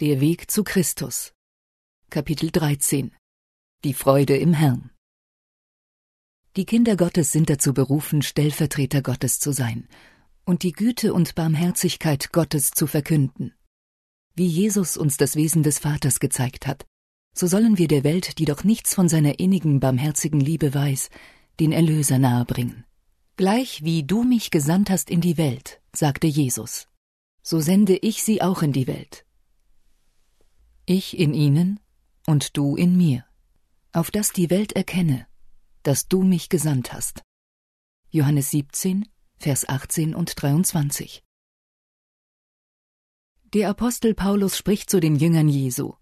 Der Weg zu Christus. Kapitel 13. Die Freude im Herrn. Die Kinder Gottes sind dazu berufen, Stellvertreter Gottes zu sein und die Güte und Barmherzigkeit Gottes zu verkünden. Wie Jesus uns das Wesen des Vaters gezeigt hat, so sollen wir der Welt, die doch nichts von seiner innigen, barmherzigen Liebe weiß, den Erlöser nahebringen. Gleich wie du mich gesandt hast in die Welt, sagte Jesus, so sende ich sie auch in die Welt. Ich in ihnen und du in mir, auf dass die Welt erkenne, dass du mich gesandt hast. Johannes 17, Vers 18 und 23. Der Apostel Paulus spricht zu den Jüngern Jesu,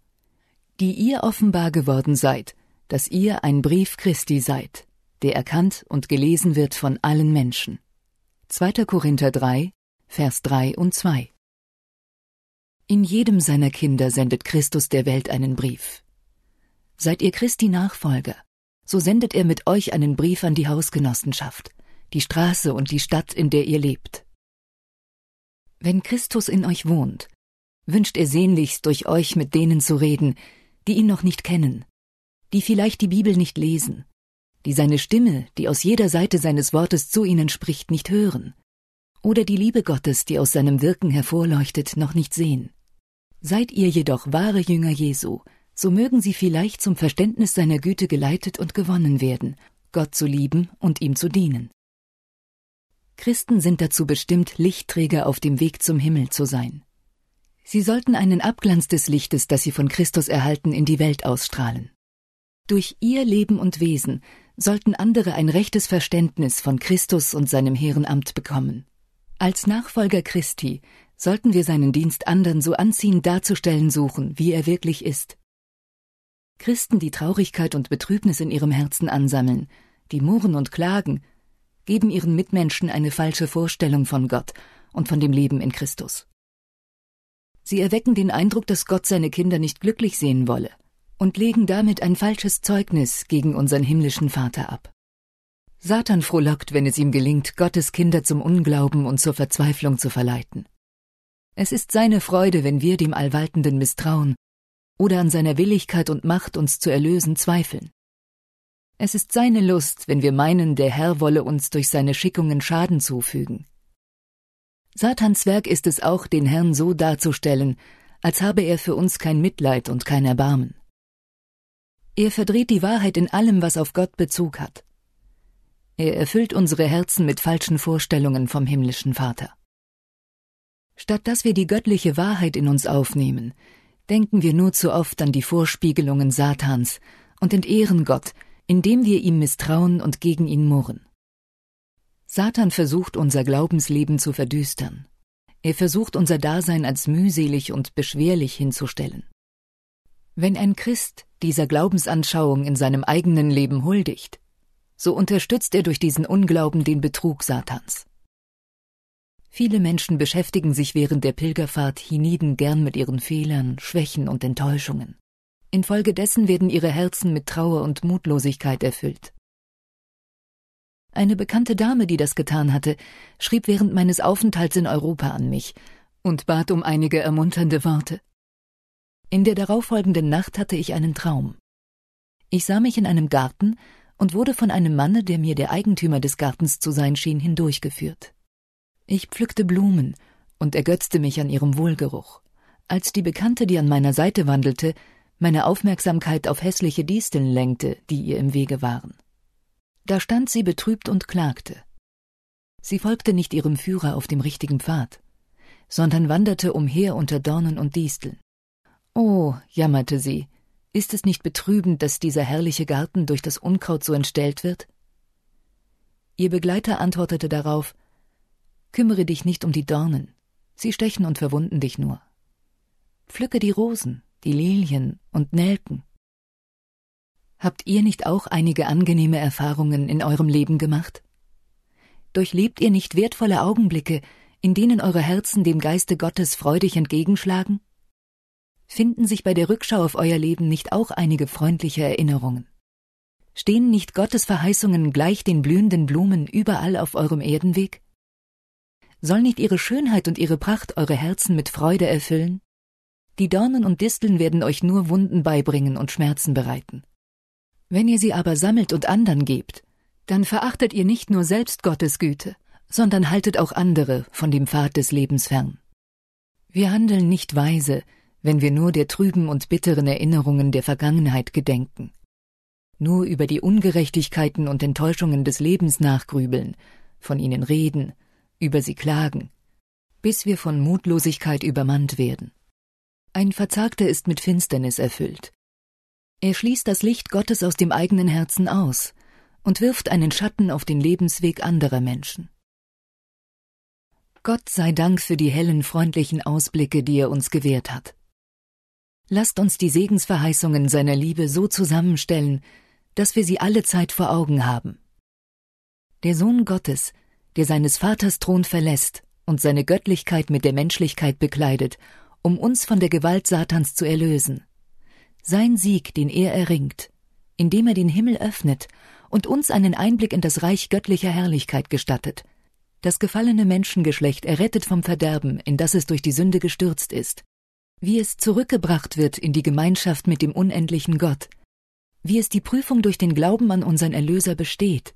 die ihr offenbar geworden seid, dass ihr ein Brief Christi seid, der erkannt und gelesen wird von allen Menschen. 2. Korinther 3, Vers 3 und 2. In jedem seiner Kinder sendet Christus der Welt einen Brief. Seid ihr Christi Nachfolger, so sendet er mit euch einen Brief an die Hausgenossenschaft, die Straße und die Stadt, in der ihr lebt. Wenn Christus in euch wohnt, wünscht er sehnlichst durch euch mit denen zu reden, die ihn noch nicht kennen, die vielleicht die Bibel nicht lesen, die seine Stimme, die aus jeder Seite seines Wortes zu ihnen spricht, nicht hören, oder die Liebe Gottes, die aus seinem Wirken hervorleuchtet, noch nicht sehen. Seid ihr jedoch wahre Jünger Jesu, so mögen sie vielleicht zum Verständnis seiner Güte geleitet und gewonnen werden, Gott zu lieben und ihm zu dienen. Christen sind dazu bestimmt, Lichtträger auf dem Weg zum Himmel zu sein. Sie sollten einen Abglanz des Lichtes, das sie von Christus erhalten, in die Welt ausstrahlen. Durch ihr Leben und Wesen sollten andere ein rechtes Verständnis von Christus und seinem hehren Amt bekommen. Als Nachfolger Christi sollten wir seinen Dienst anderen so anziehend darzustellen suchen, wie er wirklich ist. Christen, die Traurigkeit und Betrübnis in ihrem Herzen ansammeln, die murren und klagen, geben ihren Mitmenschen eine falsche Vorstellung von Gott und von dem Leben in Christus. Sie erwecken den Eindruck, dass Gott seine Kinder nicht glücklich sehen wolle und legen damit ein falsches Zeugnis gegen unseren himmlischen Vater ab. Satan frohlockt, wenn es ihm gelingt, Gottes Kinder zum Unglauben und zur Verzweiflung zu verleiten. Es ist seine Freude, wenn wir dem Allwaltenden misstrauen oder an seiner Willigkeit und Macht, uns zu erlösen, zweifeln. Es ist seine Lust, wenn wir meinen, der Herr wolle uns durch seine Schickungen Schaden zufügen. Satans Werk ist es auch, den Herrn so darzustellen, als habe er für uns kein Mitleid und kein Erbarmen. Er verdreht die Wahrheit in allem, was auf Gott Bezug hat. Er erfüllt unsere Herzen mit falschen Vorstellungen vom himmlischen Vater. Statt dass wir die göttliche Wahrheit in uns aufnehmen, denken wir nur zu oft an die Vorspiegelungen Satans und entehren Gott, indem wir ihm misstrauen und gegen ihn murren. Satan versucht unser Glaubensleben zu verdüstern. Er versucht unser Dasein als mühselig und beschwerlich hinzustellen. Wenn ein Christ dieser Glaubensanschauung in seinem eigenen Leben huldigt, so unterstützt er durch diesen Unglauben den Betrug Satans. Viele Menschen beschäftigen sich während der Pilgerfahrt hienieden gern mit ihren Fehlern, Schwächen und Enttäuschungen. Infolgedessen werden ihre Herzen mit Trauer und Mutlosigkeit erfüllt. Eine bekannte Dame, die das getan hatte, schrieb während meines Aufenthalts in Europa an mich und bat um einige ermunternde Worte. In der darauffolgenden Nacht hatte ich einen Traum. Ich sah mich in einem Garten und wurde von einem Manne, der mir der Eigentümer des Gartens zu sein schien, hindurchgeführt. Ich pflückte Blumen und ergötzte mich an ihrem Wohlgeruch, als die Bekannte, die an meiner Seite wandelte, meine Aufmerksamkeit auf hässliche Disteln lenkte, die ihr im Wege waren. Da stand sie betrübt und klagte. Sie folgte nicht ihrem Führer auf dem richtigen Pfad, sondern wanderte umher unter Dornen und Disteln. Oh, jammerte sie, ist es nicht betrübend, dass dieser herrliche Garten durch das Unkraut so entstellt wird? Ihr Begleiter antwortete darauf Kümmere dich nicht um die Dornen, sie stechen und verwunden dich nur. Pflücke die Rosen, die Lilien und Nelken. Habt ihr nicht auch einige angenehme Erfahrungen in eurem Leben gemacht? Durchlebt ihr nicht wertvolle Augenblicke, in denen eure Herzen dem Geiste Gottes freudig entgegenschlagen? Finden sich bei der Rückschau auf euer Leben nicht auch einige freundliche Erinnerungen? Stehen nicht Gottes Verheißungen gleich den blühenden Blumen überall auf eurem Die Dornen und Disteln werden euch nur Wunden beibringen und Schmerzen bereiten. Wenn ihr sie aber sammelt und anderen gebt, dann verachtet ihr nicht nur selbst Gottes Güte, sondern haltet auch andere von dem Pfad des Lebens fern. Wir handeln nicht weise, wenn wir nur der trüben und bitteren Erinnerungen der Vergangenheit gedenken. Nur über die Ungerechtigkeiten und Enttäuschungen des Lebens nachgrübeln, von ihnen reden, über sie klagen, bis wir von Mutlosigkeit übermannt werden. Ein Verzagter ist mit Finsternis erfüllt. Er schließt das Licht Gottes aus dem eigenen Herzen aus und wirft einen Schatten auf den Lebensweg anderer Menschen. Gott sei Dank für die hellen, freundlichen Ausblicke, die er uns gewährt hat. Lasst uns die Segensverheißungen seiner Liebe so zusammenstellen, dass wir sie alle Zeit vor Augen haben. Der Sohn Gottes, der seines Vaters Thron verlässt und seine Göttlichkeit mit der Menschlichkeit bekleidet, um uns von der Gewalt Satans zu erlösen. Sein Sieg, den er erringt, indem er den Himmel öffnet und uns einen Einblick in das Reich göttlicher Herrlichkeit gestattet, das gefallene Menschengeschlecht errettet vom Verderben, in das es durch die Sünde gestürzt ist, wie es zurückgebracht wird in die Gemeinschaft mit dem unendlichen Gott, wie es die Prüfung durch den Glauben an unseren Erlöser besteht,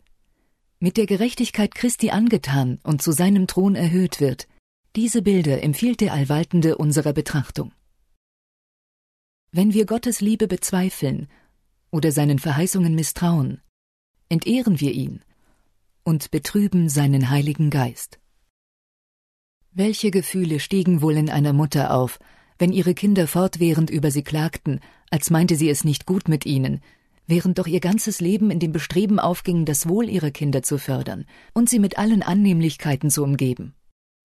mit der Gerechtigkeit Christi angetan und zu seinem Thron erhöht wird, diese Bilder empfiehlt der Allwaltende unserer Betrachtung. Wenn wir Gottes Liebe bezweifeln oder seinen Verheißungen misstrauen, entehren wir ihn und betrüben seinen Heiligen Geist. Welche Gefühle stiegen wohl in einer Mutter auf, wenn ihre Kinder fortwährend über sie klagten, als meinte sie es nicht gut mit ihnen, während doch ihr ganzes Leben in dem Bestreben aufging, das Wohl ihrer Kinder zu fördern und sie mit allen Annehmlichkeiten zu umgeben.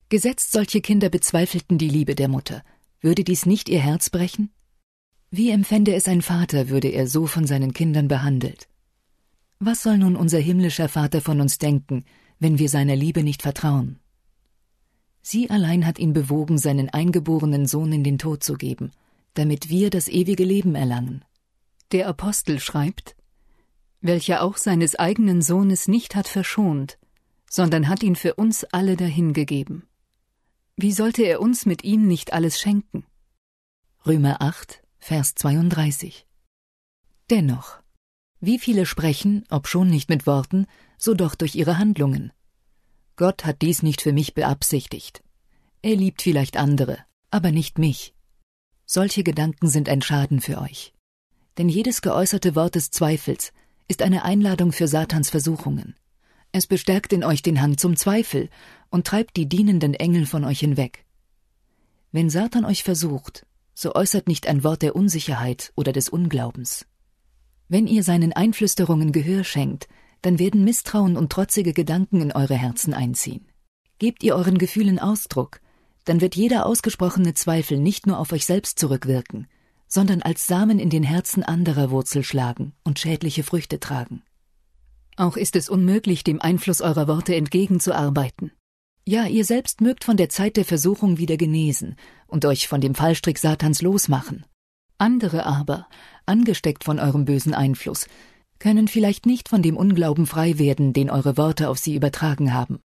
Gesetzt solche Kinder bezweifelten die Liebe der Mutter, würde dies nicht ihr Herz brechen? Wie empfände es ein Vater, würde er so von seinen Kindern behandelt? Was soll nun unser himmlischer Vater von uns denken, wenn wir seiner Liebe nicht vertrauen? Sie allein hat ihn bewogen, seinen eingeborenen Sohn in den Tod zu geben, damit wir das ewige Leben erlangen. Der Apostel schreibt, welcher auch seines eigenen Sohnes nicht hat verschont, sondern hat ihn für uns alle dahingegeben. Wie sollte er uns mit ihm nicht alles schenken? Römer 8, Vers 32. Dennoch, wie viele sprechen, obschon nicht mit Worten, so doch durch ihre Handlungen. Gott hat dies nicht für mich beabsichtigt. Er liebt vielleicht andere, aber nicht mich. Solche Gedanken sind ein Schaden für euch. Denn jedes geäußerte Wort des Zweifels ist eine Einladung für Satans Versuchungen. Es bestärkt in euch den Hang zum Zweifel und treibt die dienenden Engel von euch hinweg. Wenn Satan euch versucht, so äußert nicht ein Wort der Unsicherheit oder des Unglaubens. Wenn ihr seinen Einflüsterungen Gehör schenkt, dann werden Misstrauen und trotzige Gedanken in eure Herzen einziehen. Gebt ihr euren Gefühlen Ausdruck, dann wird jeder ausgesprochene Zweifel nicht nur auf euch selbst zurückwirken, sondern als Samen in den Herzen anderer Wurzel schlagen und schädliche Früchte tragen. Auch ist es unmöglich, dem Einfluss eurer Worte entgegenzuarbeiten. Ja, ihr selbst mögt von der Zeit der Versuchung wieder genesen und euch von dem Fallstrick Satans losmachen. Andere aber, angesteckt von eurem bösen Einfluss, können vielleicht nicht von dem Unglauben frei werden, den eure Worte auf sie übertragen haben.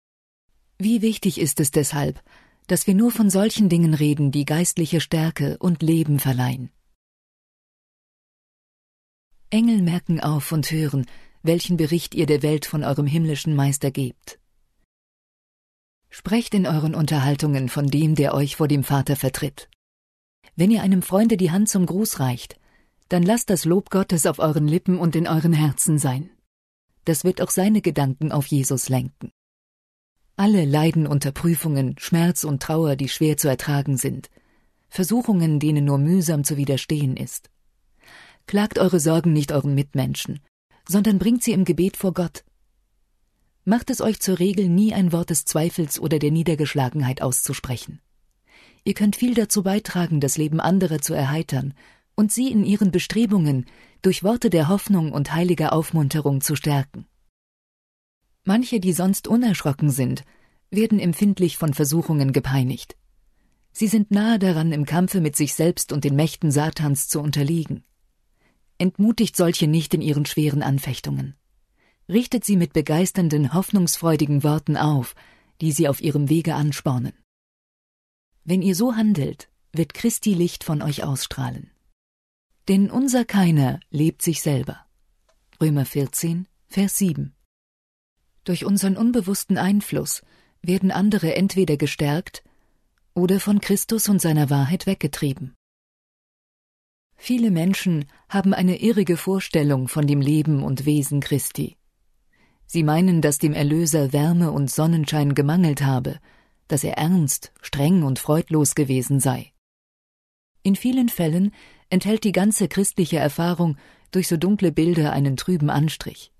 Wie wichtig ist es deshalb, dass wir nur von solchen Dingen reden, die geistliche Stärke und Leben verleihen. Engel merken auf und hören, welchen Bericht ihr der Welt von eurem himmlischen Meister gebt. Sprecht in euren Unterhaltungen von dem, der euch vor dem Vater vertritt. Wenn ihr einem Freunde die Hand zum Gruß reicht, dann lasst das Lob Gottes auf euren Lippen und in euren Herzen sein. Das wird auch seine Gedanken auf Jesus lenken. Alle leiden unter Prüfungen, Schmerz und Trauer, die schwer zu ertragen sind, Versuchungen, denen nur mühsam zu widerstehen ist. Klagt eure Sorgen nicht euren Mitmenschen, sondern bringt sie im Gebet vor Gott. Macht es euch zur Regel, nie ein Wort des Zweifels oder der Niedergeschlagenheit auszusprechen. Ihr könnt viel dazu beitragen, das Leben anderer zu erheitern und sie in ihren Bestrebungen durch Worte der Hoffnung und heiliger Aufmunterung zu stärken. Manche, die sonst unerschrocken sind, werden empfindlich von Versuchungen gepeinigt. Sie sind nahe daran, im Kampfe mit sich selbst und den Mächten Satans zu unterliegen. Entmutigt solche nicht in ihren schweren Anfechtungen. Richtet sie mit begeisternden, hoffnungsfreudigen Worten auf, die sie auf ihrem Wege anspornen. Wenn ihr so handelt, wird Christi Licht von euch ausstrahlen. Denn unser keiner lebt sich selber. Römer 14, Vers 7. Durch unseren unbewussten Einfluss werden andere entweder gestärkt oder von Christus und seiner Wahrheit weggetrieben. Viele Menschen haben eine irrige Vorstellung von dem Leben und Wesen Christi. Sie meinen, dass dem Erlöser Wärme und Sonnenschein gemangelt habe, dass er ernst, streng und freudlos gewesen sei. In vielen Fällen enthält die ganze christliche Erfahrung durch so dunkle Bilder einen trüben Anstrich.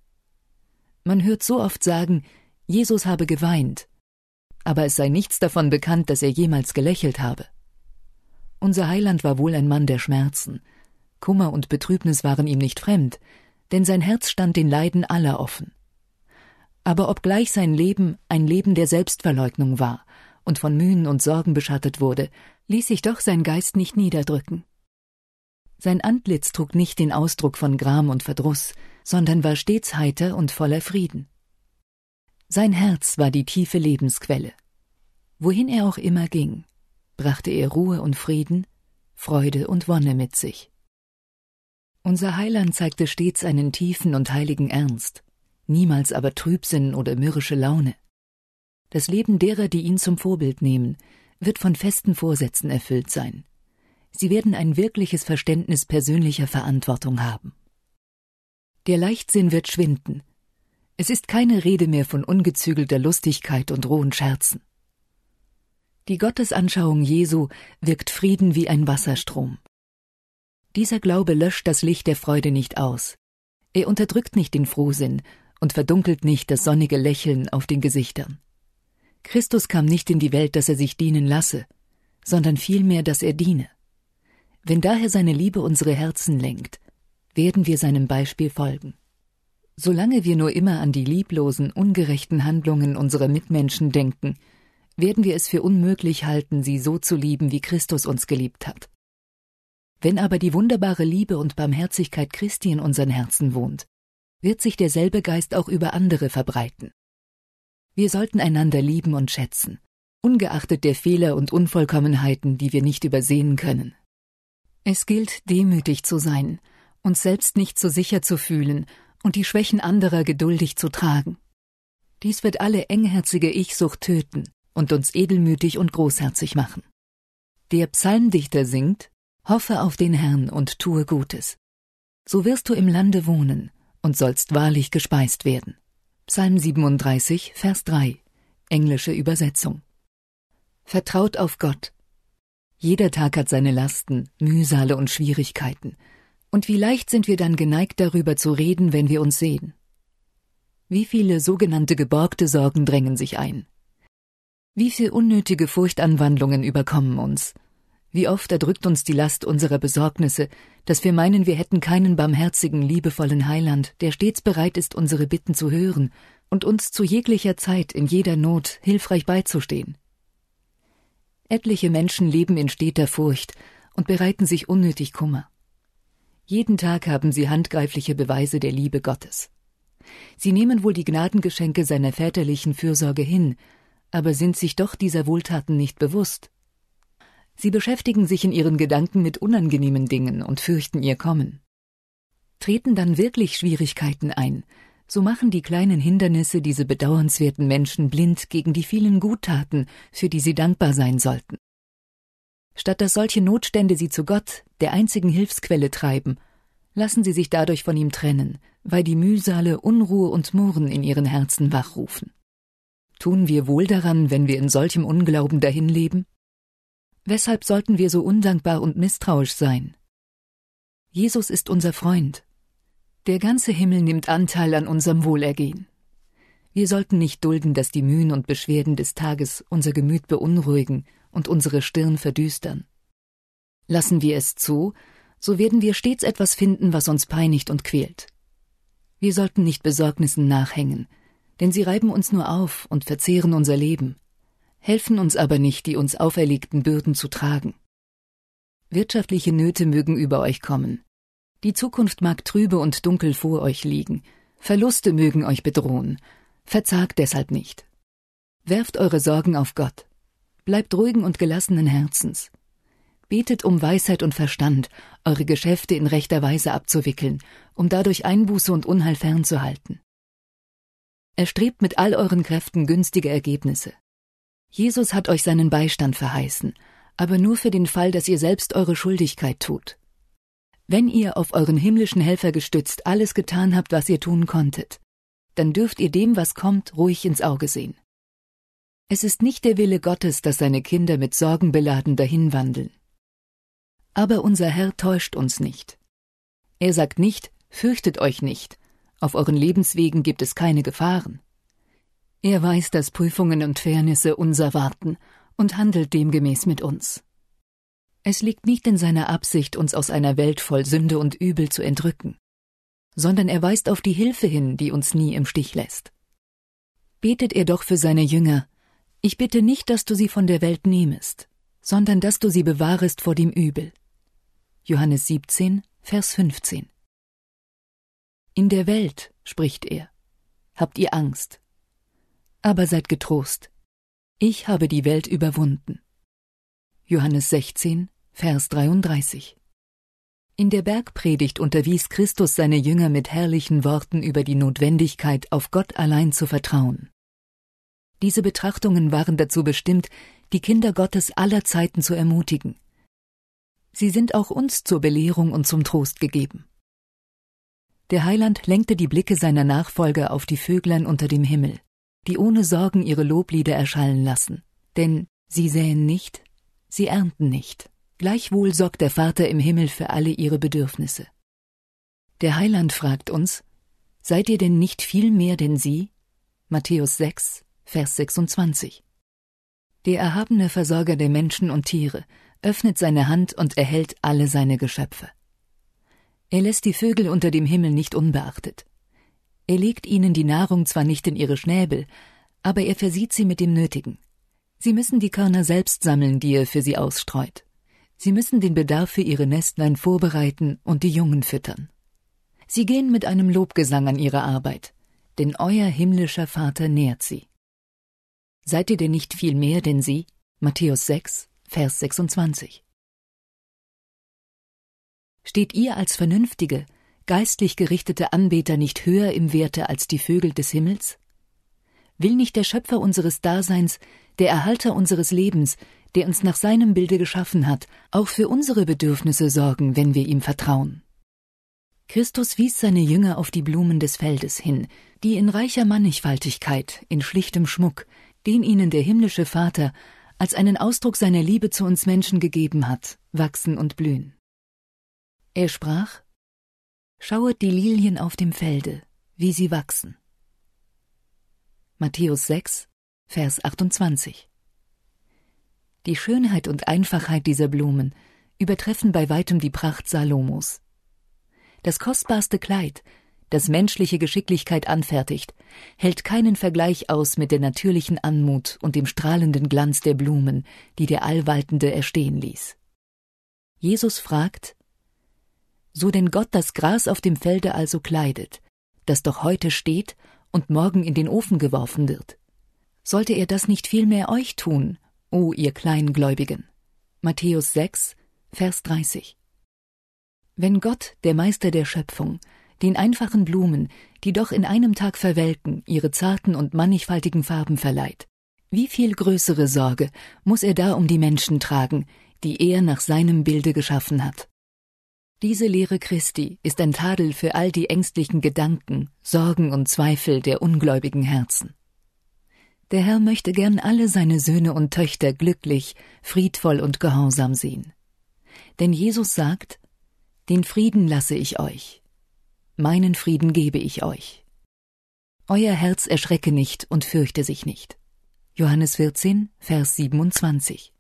Man hört so oft sagen, Jesus habe geweint, aber es sei nichts davon bekannt, dass er jemals gelächelt habe. Unser Heiland war wohl ein Mann der Schmerzen. Kummer und Betrübnis waren ihm nicht fremd, denn sein Herz stand den Leiden aller offen. Aber obgleich sein Leben ein Leben der Selbstverleugnung war und von Mühen und Sorgen beschattet wurde, ließ sich doch sein Geist nicht niederdrücken. Sein Antlitz trug nicht den Ausdruck von Gram und Verdruss, sondern war stets heiter und voller Frieden. Sein Herz war die tiefe Lebensquelle. Wohin er auch immer ging, brachte er Ruhe und Frieden, Freude und Wonne mit sich. Unser Heiland zeigte stets einen tiefen und heiligen Ernst, niemals aber Trübsinn oder mürrische Laune. Das Leben derer, die ihn zum Vorbild nehmen, wird von festen Vorsätzen erfüllt sein. Sie werden ein wirkliches Verständnis persönlicher Verantwortung haben. Der Leichtsinn wird schwinden. Es ist keine Rede mehr von ungezügelter Lustigkeit und rohen Scherzen. Die Gottesanschauung Jesu wirkt Frieden wie ein Wasserstrom. Dieser Glaube löscht das Licht der Freude nicht aus. Er unterdrückt nicht den Frohsinn und verdunkelt nicht das sonnige Lächeln auf den Gesichtern. Christus kam nicht in die Welt, dass er sich dienen lasse, sondern vielmehr, dass er diene. Wenn daher seine Liebe unsere Herzen lenkt, werden wir seinem Beispiel folgen. Solange wir nur immer an die lieblosen, ungerechten Handlungen unserer Mitmenschen denken, werden wir es für unmöglich halten, sie so zu lieben, wie Christus uns geliebt hat. Wenn aber die wunderbare Liebe und Barmherzigkeit Christi in unseren Herzen wohnt, wird sich derselbe Geist auch über andere verbreiten. Wir sollten einander lieben und schätzen, ungeachtet der Fehler und Unvollkommenheiten, die wir nicht übersehen können. Es gilt, demütig zu sein, uns selbst nicht so sicher zu fühlen und die Schwächen anderer geduldig zu tragen. Dies wird alle engherzige Ich-Sucht töten und uns edelmütig und großherzig machen. Der Psalmdichter singt, Hoffe auf den Herrn und tue Gutes. So wirst du im Lande wohnen und sollst wahrlich gespeist werden. Psalm 37, Vers 3, englische Übersetzung. Vertraut auf Gott. Jeder Tag hat seine Lasten, Mühsale und Schwierigkeiten. Und wie leicht sind wir dann geneigt darüber zu reden, wenn wir uns sehen. Wie viele sogenannte geborgte Sorgen drängen sich ein. Wie viel unnötige Furchtanwandlungen überkommen uns. Wie oft erdrückt uns die Last unserer Besorgnisse, dass wir meinen, wir hätten keinen barmherzigen, liebevollen Heiland, der stets bereit ist, unsere Bitten zu hören und uns zu jeglicher Zeit in jeder Not hilfreich beizustehen. Etliche Menschen leben in steter Furcht und bereiten sich unnötig Kummer. Jeden Tag haben sie handgreifliche Beweise der Liebe Gottes. Sie nehmen wohl die Gnadengeschenke seiner väterlichen Fürsorge hin, aber sind sich doch dieser Wohltaten nicht bewusst. Sie beschäftigen sich in ihren Gedanken mit unangenehmen Dingen und fürchten ihr Kommen. Treten dann wirklich Schwierigkeiten ein, so machen die kleinen Hindernisse diese bedauernswerten Menschen blind gegen die vielen Guttaten, für die sie dankbar sein sollten. Statt dass solche Notstände sie zu Gott, der einzigen Hilfsquelle, treiben, lassen sie sich dadurch von ihm trennen, weil die Mühsale Unruhe und Murren in ihren Herzen wachrufen. Tun wir wohl daran, wenn wir in solchem Unglauben dahinleben? Weshalb sollten wir so undankbar und misstrauisch sein? Jesus ist unser Freund. Der ganze Himmel nimmt Anteil an unserem Wohlergehen. Wir sollten nicht dulden, dass die Mühen und Beschwerden des Tages unser Gemüt beunruhigen und unsere Stirn verdüstern. Lassen wir es zu, so werden wir stets etwas finden, was uns peinigt und quält. Wir sollten nicht Besorgnissen nachhängen, denn sie reiben uns nur auf und verzehren unser Leben helfen uns aber nicht, die uns auferlegten Bürden zu tragen. Wirtschaftliche Nöte mögen über euch kommen. Die Zukunft mag trübe und dunkel vor euch liegen. Verluste mögen euch bedrohen. Verzagt deshalb nicht. Werft eure Sorgen auf Gott. Bleibt ruhigen und gelassenen Herzens. Betet um Weisheit und Verstand, eure Geschäfte in rechter Weise abzuwickeln, um dadurch Einbuße und Unheil fernzuhalten. Erstrebt mit all euren Kräften günstige Ergebnisse. Jesus hat euch seinen Beistand verheißen, aber nur für den Fall, dass ihr selbst eure Schuldigkeit tut. Wenn ihr auf euren himmlischen Helfer gestützt alles getan habt, was ihr tun konntet, dann dürft ihr dem, was kommt, ruhig ins Auge sehen. Es ist nicht der Wille Gottes, dass seine Kinder mit Sorgen beladen dahinwandeln. Aber unser Herr täuscht uns nicht. Er sagt nicht, fürchtet euch nicht, auf euren Lebenswegen gibt es keine Gefahren. Er weiß, dass Prüfungen und Fairnisse uns erwarten und handelt demgemäß mit uns. Es liegt nicht in seiner Absicht, uns aus einer Welt voll Sünde und Übel zu entrücken, sondern er weist auf die Hilfe hin, die uns nie im Stich lässt. Betet er doch für seine Jünger, ich bitte nicht, dass du sie von der Welt nehmest, sondern dass du sie bewahrest vor dem Übel. Johannes 17, Vers 15. In der Welt, spricht er, habt ihr Angst. Aber seid getrost. Ich habe die Welt überwunden. Johannes 16, Vers 33. In der Bergpredigt unterwies Christus seine Jünger mit herrlichen Worten über die Notwendigkeit, auf Gott allein zu vertrauen. Diese Betrachtungen waren dazu bestimmt, die Kinder Gottes aller Zeiten zu ermutigen. Sie sind auch uns zur Belehrung und zum Trost gegeben. Der Heiland lenkte die Blicke seiner Nachfolger auf die Vöglein unter dem Himmel, die ohne Sorgen ihre Loblieder erschallen lassen. Denn sie säen nicht, sie ernten nicht. Gleichwohl sorgt der Vater im Himmel für alle ihre Bedürfnisse. Der Heiland fragt uns, Seid ihr denn nicht viel mehr denn sie? Matthäus 6, Vers 26. Der erhabene Versorger der Menschen und Tiere öffnet seine Hand und erhält alle seine Geschöpfe. Er lässt die Vögel unter dem Himmel nicht unbeachtet. Er legt ihnen die Nahrung zwar nicht in ihre Schnäbel, aber er versieht sie mit dem Nötigen. Sie müssen die Körner selbst sammeln, die er für sie ausstreut. Sie müssen den Bedarf für ihre Nestlein vorbereiten und die Jungen füttern. Sie gehen mit einem Lobgesang an ihre Arbeit, denn euer himmlischer Vater nährt sie. Seid ihr denn nicht viel mehr denn sie? Matthäus 6, Vers 26. Steht ihr als vernünftige, geistlich gerichtete Anbeter nicht höher im Werte als die Vögel des Himmels? Will nicht der Schöpfer unseres Daseins, der Erhalter unseres Lebens, der uns nach seinem Bilde geschaffen hat, auch für unsere Bedürfnisse sorgen, wenn wir ihm vertrauen? Christus wies seine Jünger auf die Blumen des Feldes hin, die in reicher Mannigfaltigkeit, in schlichtem Schmuck, den ihnen der himmlische Vater als einen Ausdruck seiner Liebe zu uns Menschen gegeben hat, wachsen und blühen. Er sprach Schauet die Lilien auf dem Felde, wie sie wachsen. Matthäus 6, Vers 28 Die Schönheit und Einfachheit dieser Blumen übertreffen bei weitem die Pracht Salomos. Das kostbarste Kleid, das menschliche Geschicklichkeit anfertigt, hält keinen Vergleich aus mit der natürlichen Anmut und dem strahlenden Glanz der Blumen, die der Allwaltende erstehen ließ. Jesus fragt, So denn Gott das Gras auf dem Felde also kleidet, das doch heute steht und morgen in den Ofen geworfen wird, sollte er das nicht vielmehr euch tun, o ihr Kleingläubigen? Matthäus 6, Vers 30. Wenn Gott, der Meister der Schöpfung, den einfachen Blumen, die doch in einem Tag verwelken, ihre zarten und mannigfaltigen Farben verleiht. Wie viel größere Sorge muss er da um die Menschen tragen, die er nach seinem Bilde geschaffen hat. Diese Lehre Christi ist ein Tadel für all die ängstlichen Gedanken, Sorgen und Zweifel der ungläubigen Herzen. Der Herr möchte gern alle seine Söhne und Töchter glücklich, friedvoll und gehorsam sehen. Denn Jesus sagt, Den Frieden lasse ich euch, meinen Frieden gebe ich euch. Euer Herz erschrecke nicht und fürchte sich nicht. Johannes 14, Vers 27.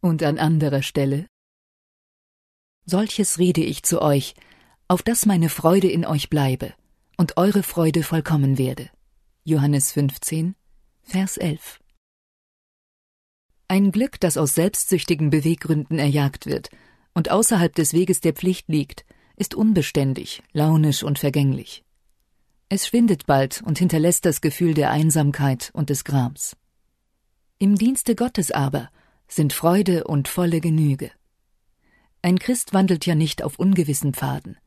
Und an anderer Stelle Solches rede ich zu euch, auf dass meine Freude in euch bleibe und eure Freude vollkommen werde. Johannes 15, Vers 11. Ein Glück, das aus selbstsüchtigen Beweggründen erjagt wird und außerhalb des Weges der Pflicht liegt, ist unbeständig, launisch und vergänglich. Es schwindet bald und hinterlässt das Gefühl der Einsamkeit und des Grams. Im Dienste Gottes aber sind Freude und volle Genüge. Ein Christ wandelt ja nicht auf ungewissen Pfaden.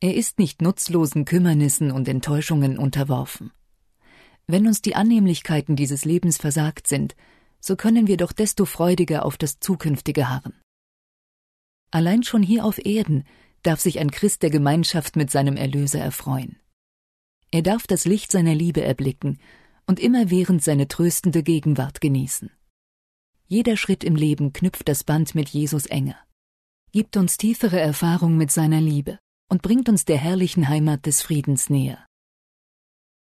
Er ist nicht nutzlosen Kümmernissen und Enttäuschungen unterworfen. Wenn uns die Annehmlichkeiten dieses Lebens versagt sind, so können wir doch desto freudiger auf das Zukünftige harren. Allein schon hier auf Erden darf sich ein Christ der Gemeinschaft mit seinem Erlöser erfreuen. Er darf das Licht seiner Liebe erblicken und immerwährend seine tröstende Gegenwart genießen. Jeder Schritt im Leben knüpft das Band mit Jesus enger, gibt uns tiefere Erfahrung mit seiner Liebe und bringt uns der herrlichen Heimat des Friedens näher.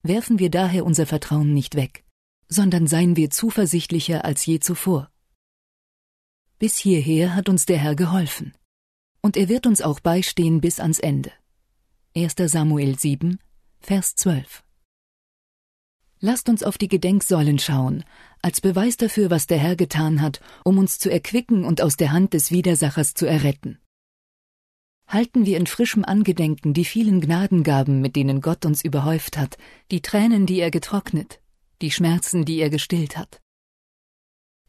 Werfen wir daher unser Vertrauen nicht weg, sondern seien wir zuversichtlicher als je zuvor. Bis hierher hat uns der Herr geholfen, und er wird uns auch beistehen bis ans Ende. 1. Samuel 7, Vers 12. Lasst uns auf die Gedenksäulen schauen, als Beweis dafür, was der Herr getan hat, um uns zu erquicken und aus der Hand des Widersachers zu erretten. Halten wir in frischem Angedenken die vielen Gnadengaben, mit denen Gott uns überhäuft hat, die Tränen, die er getrocknet, die Schmerzen, die er gestillt hat.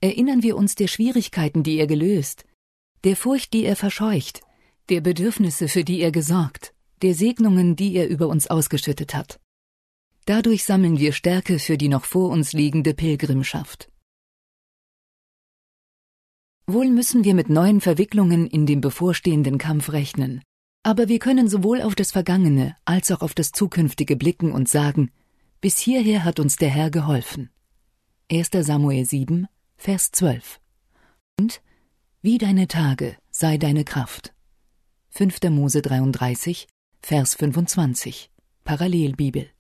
Erinnern wir uns der Schwierigkeiten, die er gelöst, der Furcht, die er verscheucht, der Bedürfnisse, für die er gesorgt, der Segnungen, die er über uns ausgeschüttet hat. Dadurch sammeln wir Stärke für die noch vor uns liegende Pilgrimschaft. Wohl müssen wir mit neuen Verwicklungen in dem bevorstehenden Kampf rechnen, aber wir können sowohl auf das Vergangene als auch auf das Zukünftige blicken und sagen, bis hierher hat uns der Herr geholfen. 1. Samuel 7, Vers 12. Und wie deine Tage sei deine Kraft. 5. Mose 33, Vers 25. Parallelbibel.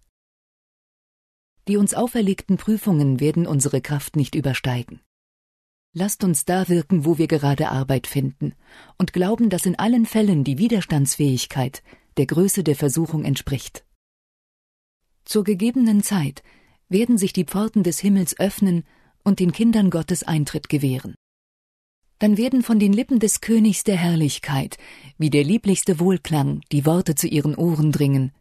Die uns auferlegten Prüfungen werden unsere Kraft nicht übersteigen. Lasst uns da wirken, wo wir gerade Arbeit finden, und glauben, dass in allen Fällen die Widerstandsfähigkeit der Größe der Versuchung entspricht. Zur gegebenen Zeit werden sich die Pforten des Himmels öffnen und den Kindern Gottes Eintritt gewähren. Dann werden von den Lippen des Königs der Herrlichkeit, wie der lieblichste Wohlklang, die Worte zu ihren Ohren dringen.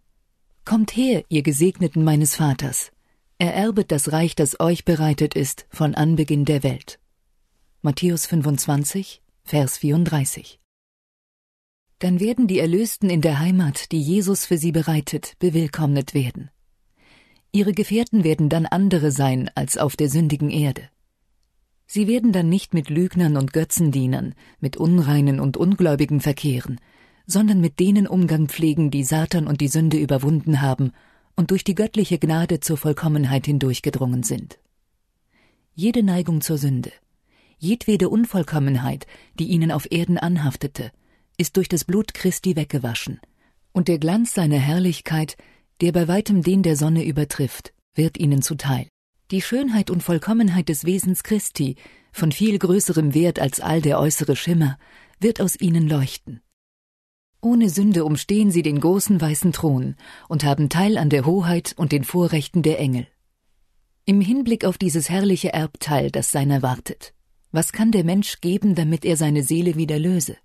Kommt her, ihr Gesegneten meines Vaters, ererbet das Reich, das euch bereitet ist von Anbeginn der Welt. Matthäus 25, Vers 34. Dann werden die Erlösten in der Heimat, die Jesus für sie bereitet, bewillkommnet werden. Ihre Gefährten werden dann andere sein als auf der sündigen Erde. Sie werden dann nicht mit Lügnern und Götzendienern, mit Unreinen und Ungläubigen verkehren, sondern mit denen Umgang pflegen, die Satan und die Sünde überwunden haben und durch die göttliche Gnade zur Vollkommenheit hindurchgedrungen sind. Jede Neigung zur Sünde, jedwede Unvollkommenheit, die ihnen auf Erden anhaftete, ist durch das Blut Christi weggewaschen, und der Glanz seiner Herrlichkeit, der bei weitem den der Sonne übertrifft, wird ihnen zuteil. Die Schönheit und Vollkommenheit des Wesens Christi, von viel größerem Wert als all der äußere Schimmer, wird aus ihnen leuchten. Ohne Sünde umstehen sie den großen weißen Thron und haben Teil an der Hoheit und den Vorrechten der Engel. Im Hinblick auf dieses herrliche Erbteil, das seiner wartet, was kann der Mensch geben, damit er seine Seele wieder löse?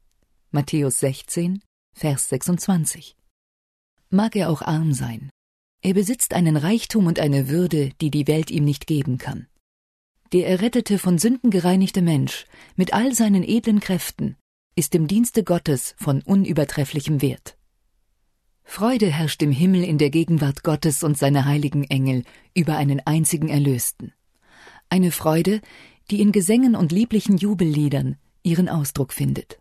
Matthäus 16, Vers 26. Mag er auch arm sein. Er besitzt einen Reichtum und eine Würde, die die Welt ihm nicht geben kann. Der errettete, von Sünden gereinigte Mensch, mit all seinen edlen Kräften, ist im Dienste Gottes von unübertrefflichem Wert. Freude herrscht im Himmel in der Gegenwart Gottes und seiner heiligen Engel über einen einzigen Erlösten. Eine Freude, die in Gesängen und lieblichen Jubelliedern ihren Ausdruck findet.